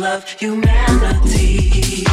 love humanity.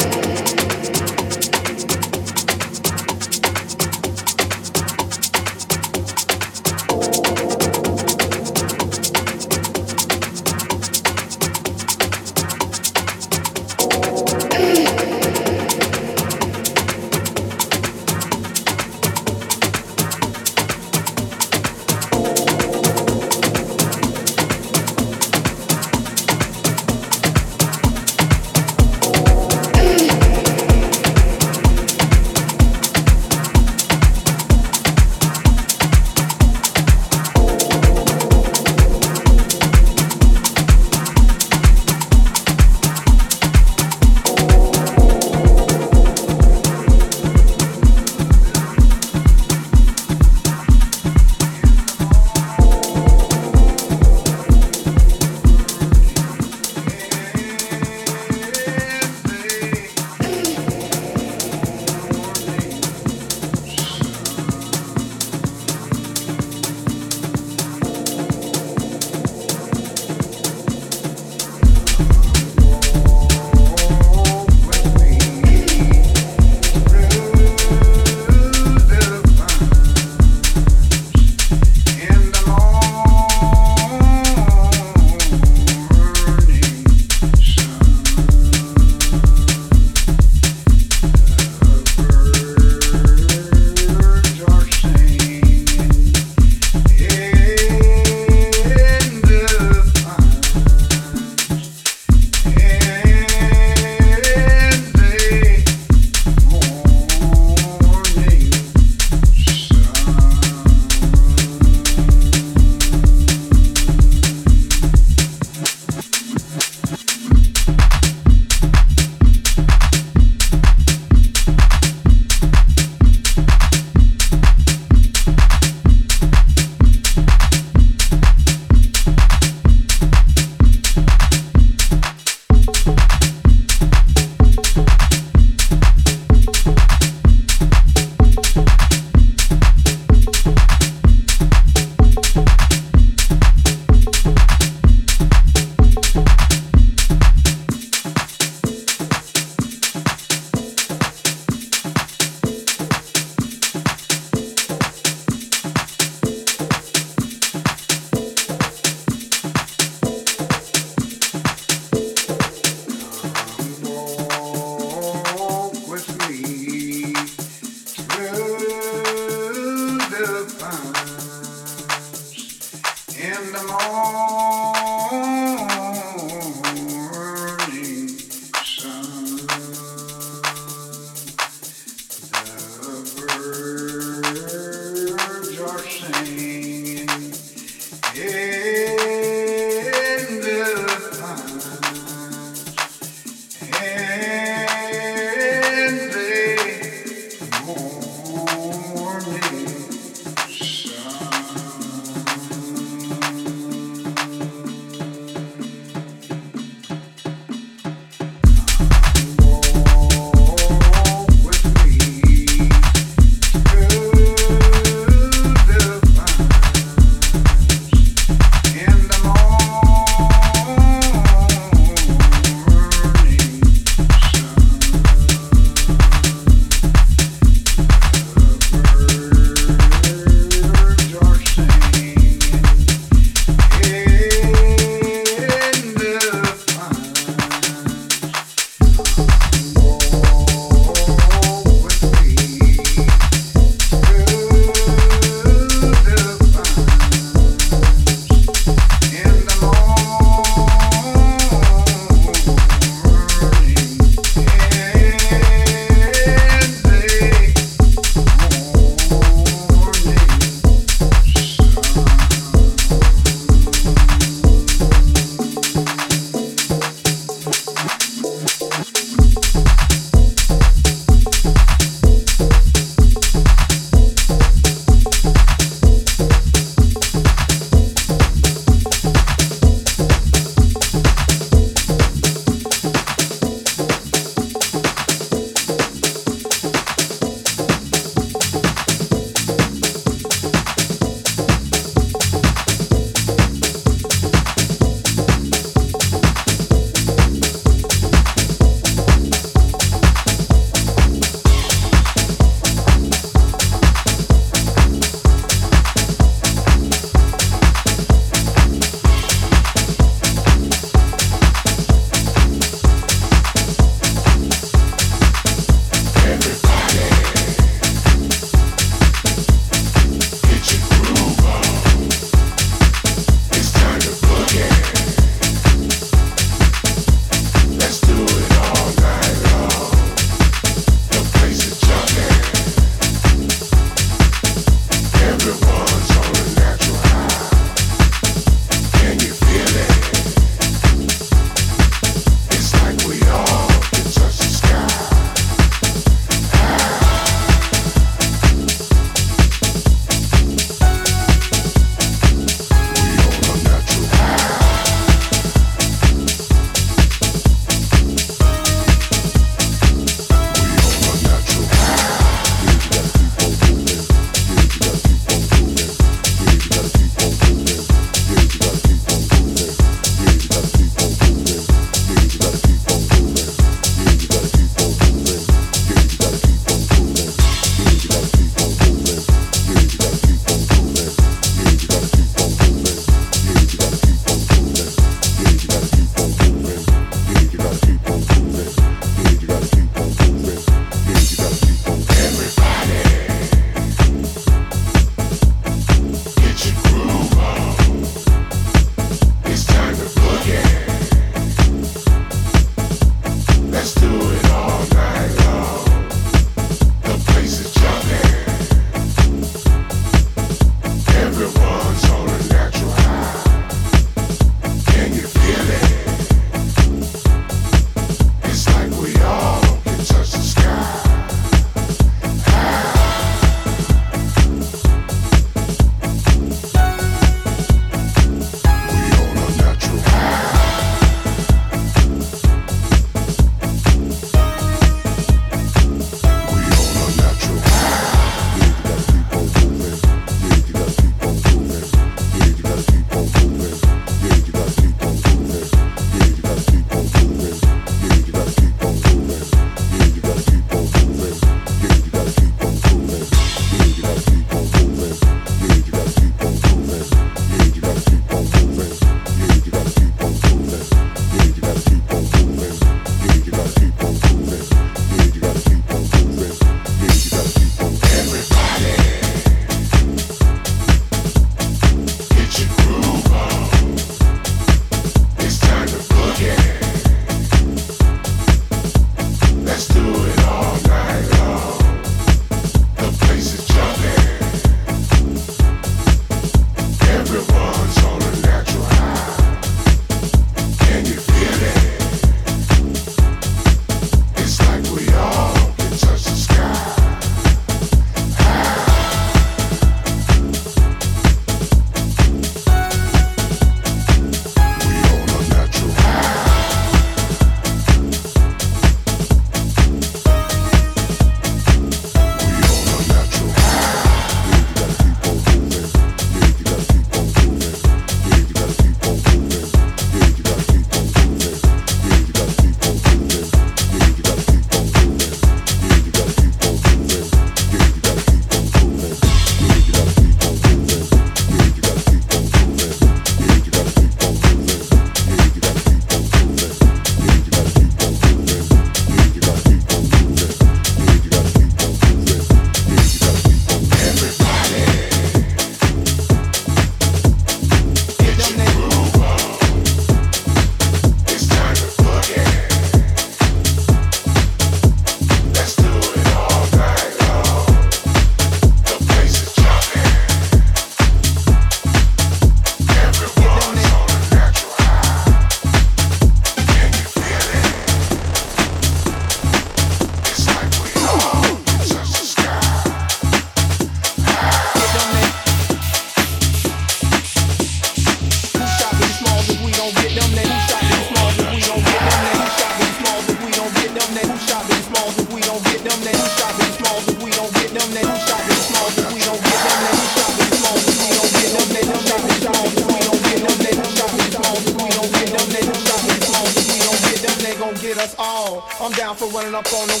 Us all. I'm down for running up on them,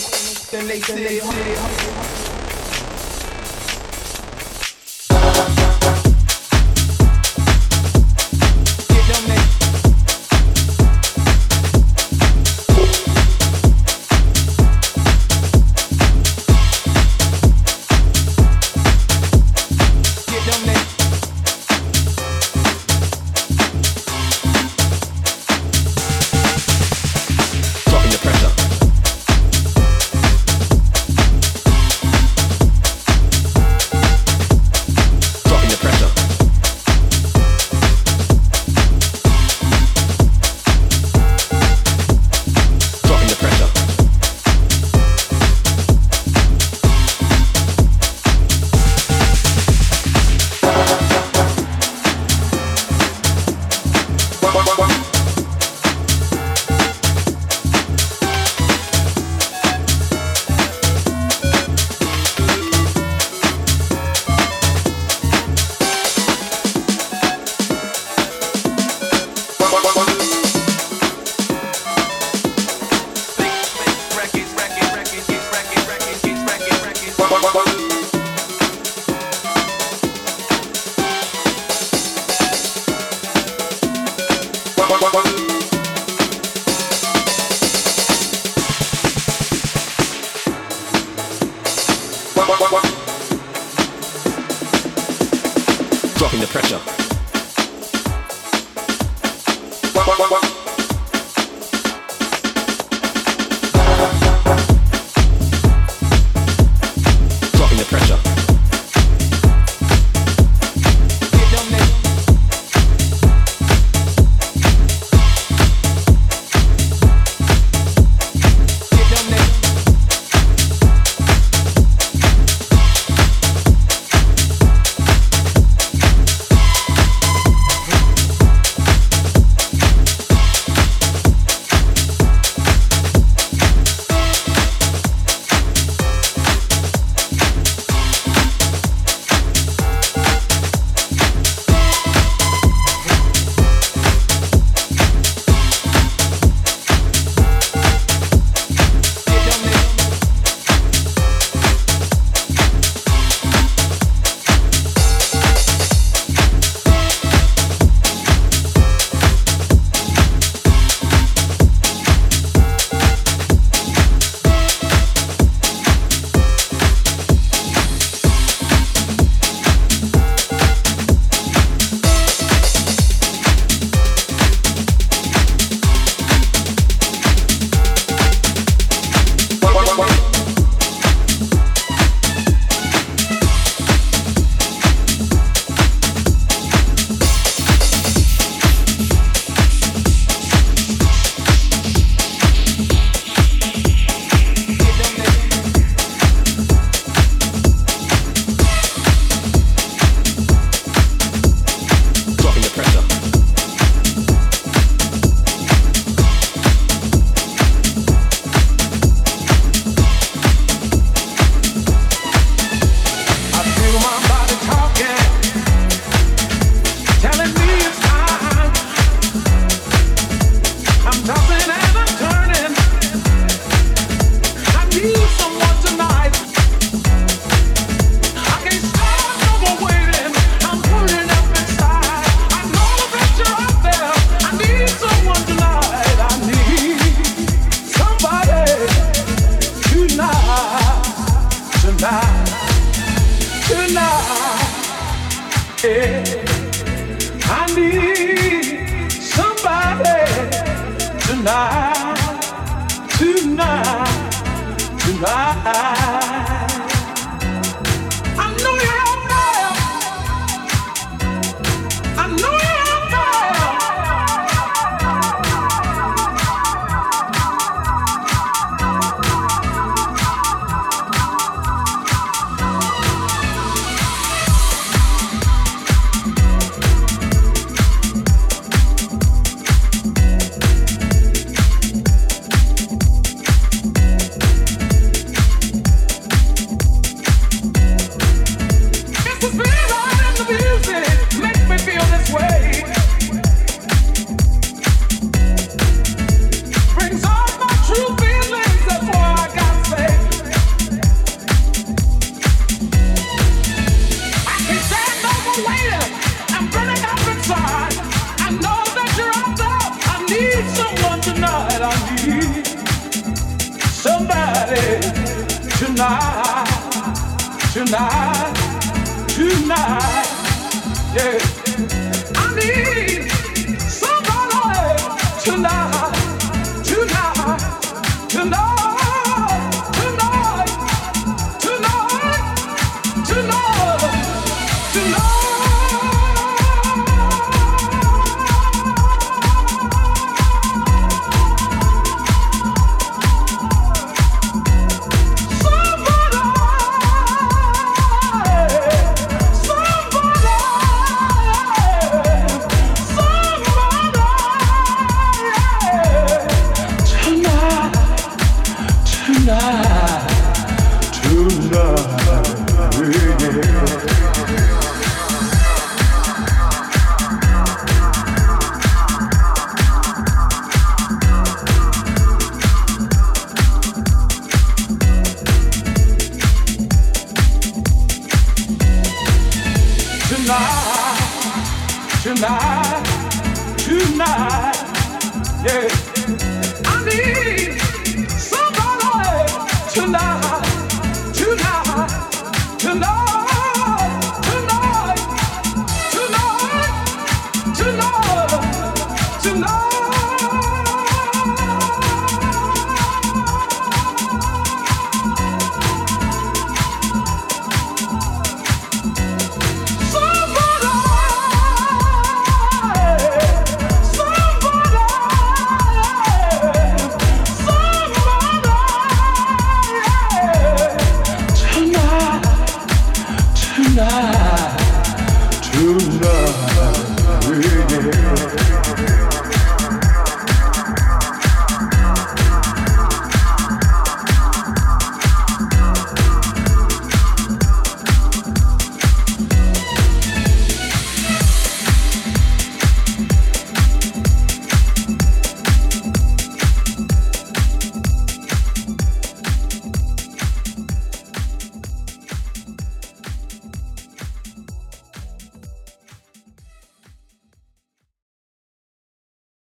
then they say.